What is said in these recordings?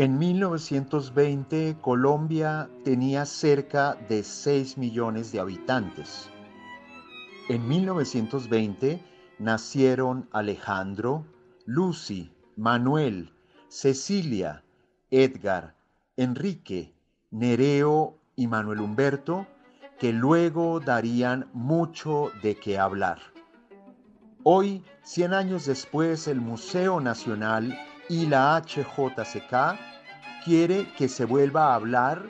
En 1920, Colombia tenía cerca de 6 millones de habitantes. En 1920 nacieron Alejandro, Lucy, Manuel, Cecilia, Edgar, Enrique, Nereo y Manuel Humberto, que luego darían mucho de qué hablar. Hoy, 100 años después, el Museo Nacional y la HJCK quiere que se vuelva a hablar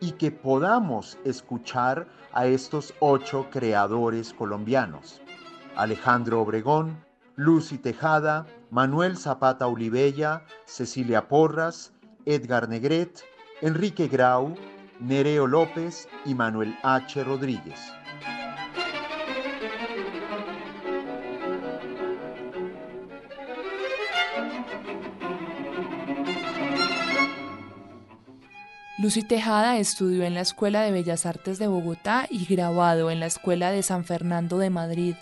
y que podamos escuchar a estos ocho creadores colombianos. Alejandro Obregón, Lucy Tejada, Manuel Zapata Olivella, Cecilia Porras, Edgar Negret, Enrique Grau, Nereo López y Manuel H. Rodríguez. Lucy Tejada estudió en la Escuela de Bellas Artes de Bogotá y grabado en la Escuela de San Fernando de Madrid.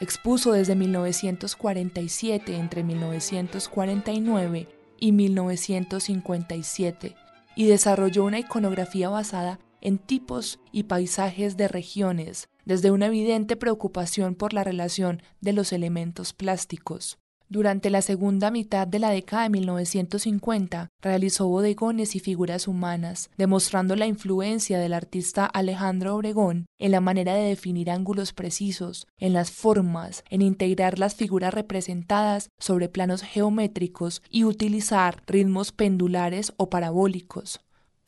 Expuso desde 1947 entre 1949 y 1957 y desarrolló una iconografía basada en tipos y paisajes de regiones, desde una evidente preocupación por la relación de los elementos plásticos. Durante la segunda mitad de la década de 1950 realizó bodegones y figuras humanas, demostrando la influencia del artista Alejandro Obregón en la manera de definir ángulos precisos, en las formas, en integrar las figuras representadas sobre planos geométricos y utilizar ritmos pendulares o parabólicos.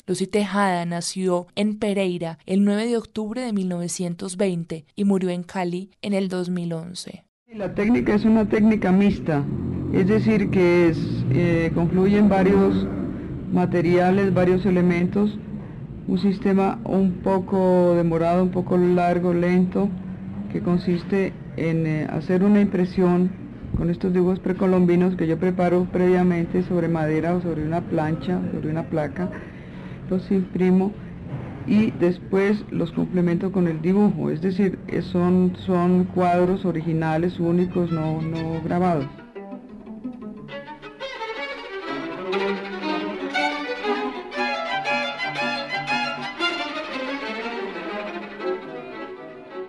Lucy Tejada nació en Pereira el 9 de octubre de 1920 y murió en Cali en el 2011. La técnica es una técnica mixta, es decir, que es, eh, confluyen varios materiales, varios elementos, un sistema un poco demorado, un poco largo, lento, que consiste en eh, hacer una impresión con estos dibujos precolombinos que yo preparo previamente sobre madera o sobre una plancha, sobre una placa, los imprimo y después los complemento con el dibujo, es decir, son, son cuadros originales, únicos, no, no grabados.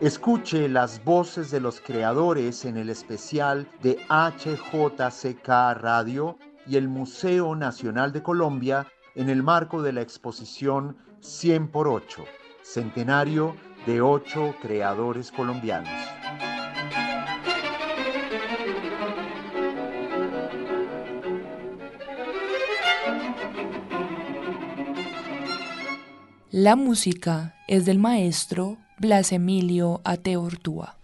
Escuche las voces de los creadores en el especial de HJCK Radio y el Museo Nacional de Colombia en el marco de la exposición 100 por 8, centenario de ocho creadores colombianos. La música es del maestro Blas Emilio Ateortúa.